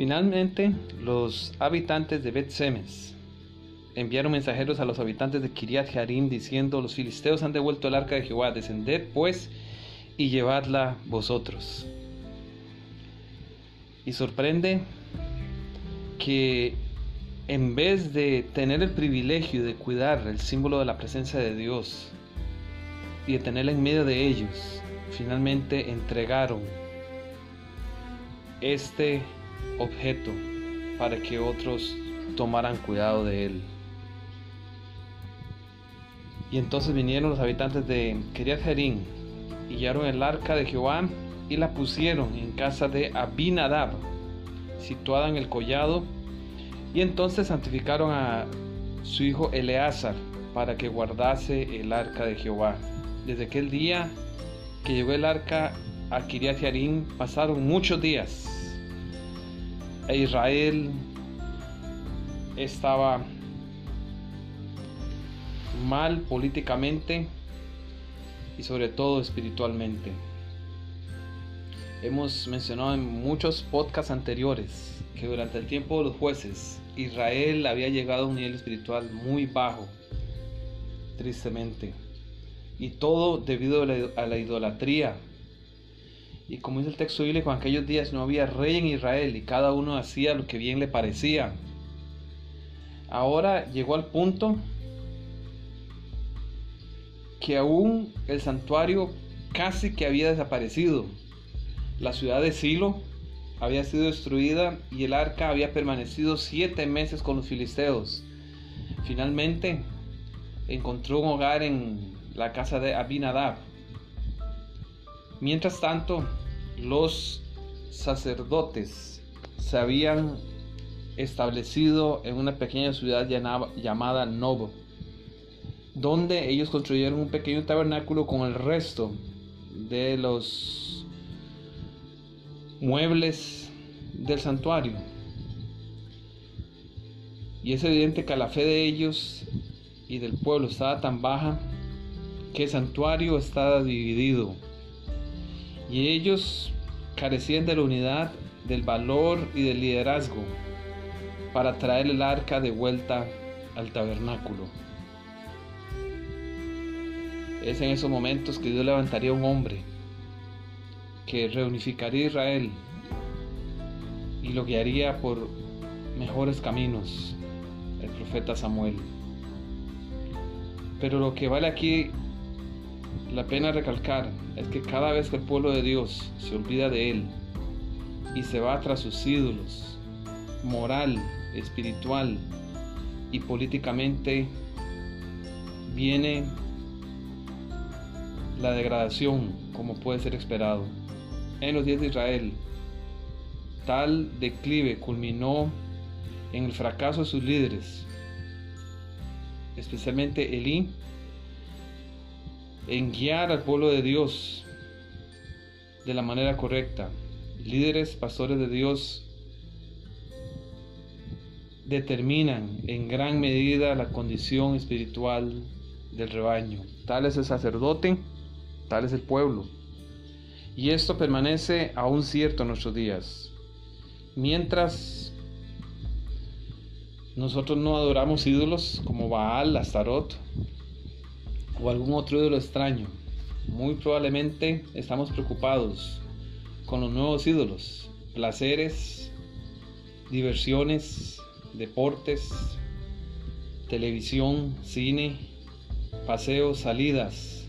Finalmente, los habitantes de Bet Semes enviaron mensajeros a los habitantes de Kiriat Jearim diciendo: Los filisteos han devuelto el arca de Jehová, descended pues y llevadla vosotros. Y sorprende que en vez de tener el privilegio de cuidar el símbolo de la presencia de Dios y de tenerla en medio de ellos, finalmente entregaron este objeto para que otros tomaran cuidado de él. Y entonces vinieron los habitantes de Kiriat Jerim y hallaron el arca de Jehová y la pusieron en casa de Abinadab, situada en el collado, y entonces santificaron a su hijo Eleazar para que guardase el arca de Jehová. Desde aquel día que llegó el arca a Kiriat pasaron muchos días. E Israel estaba mal políticamente y sobre todo espiritualmente. Hemos mencionado en muchos podcasts anteriores que durante el tiempo de los jueces Israel había llegado a un nivel espiritual muy bajo, tristemente. Y todo debido a la, idolatría. Y como dice el texto bíblico, en aquellos días no había rey en Israel y cada uno hacía lo que bien le parecía. Ahora llegó al punto que aún el santuario casi que había desaparecido. La ciudad de Silo había sido destruida y el arca había permanecido siete meses con los filisteos. Finalmente encontró un hogar en la casa de Abinadab. Mientras tanto, los sacerdotes se habían establecido en una pequeña ciudad llamada Novo donde ellos construyeron un pequeño tabernáculo con el resto de los muebles del santuario. Y es evidente que la fe de ellos y del pueblo estaba tan baja que el santuario estaba dividido. Y ellos carecían de la unidad, del valor y del liderazgo para traer el arca de vuelta al tabernáculo. Es en esos momentos que Dios levantaría un hombre que reunificaría a Israel y lo guiaría por mejores caminos, el profeta Samuel. Pero lo que vale aquí la pena recalcar es que cada vez que el pueblo de Dios se olvida de Él y se va tras sus ídolos, moral, espiritual y políticamente, viene la degradación como puede ser esperado. En los días de Israel, tal declive culminó en el fracaso de sus líderes, especialmente Elí, en guiar al pueblo de Dios de la manera correcta. Líderes, pastores de Dios, determinan en gran medida la condición espiritual del rebaño. Tal es el sacerdote tal es el pueblo. Y esto permanece aún cierto en nuestros días. Mientras nosotros no adoramos ídolos como Baal, Astarot o algún otro ídolo extraño, muy probablemente estamos preocupados con los nuevos ídolos, placeres, diversiones, deportes, televisión, cine, paseos, salidas,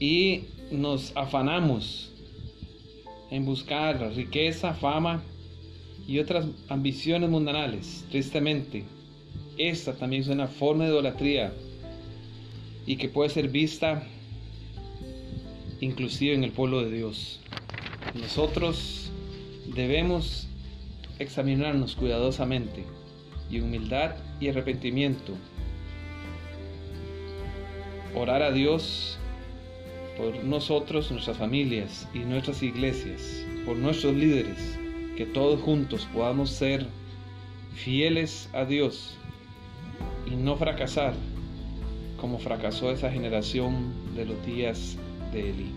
y nos afanamos en buscar riqueza, fama y otras ambiciones mundanales. Tristemente, esta también es una forma de idolatría y que puede ser vista inclusive en el pueblo de Dios. Nosotros debemos examinarnos cuidadosamente y humildad y arrepentimiento. Orar a Dios por nosotros, nuestras familias y nuestras iglesias, por nuestros líderes, que todos juntos podamos ser fieles a Dios y no fracasar como fracasó esa generación de los días de Eli.